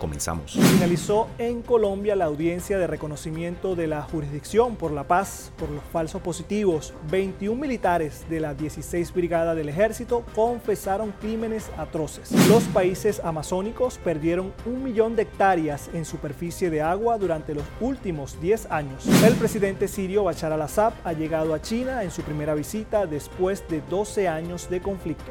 Comenzamos. Finalizó en Colombia la audiencia de reconocimiento de la Jurisdicción por la Paz por los falsos positivos. 21 militares de la 16 Brigada del Ejército confesaron crímenes atroces. Los países amazónicos perdieron un millón de hectáreas en superficie de agua durante los últimos 10 años. El presidente sirio Bashar al-Assad ha llegado a China en su primera visita después de 12 años de conflicto.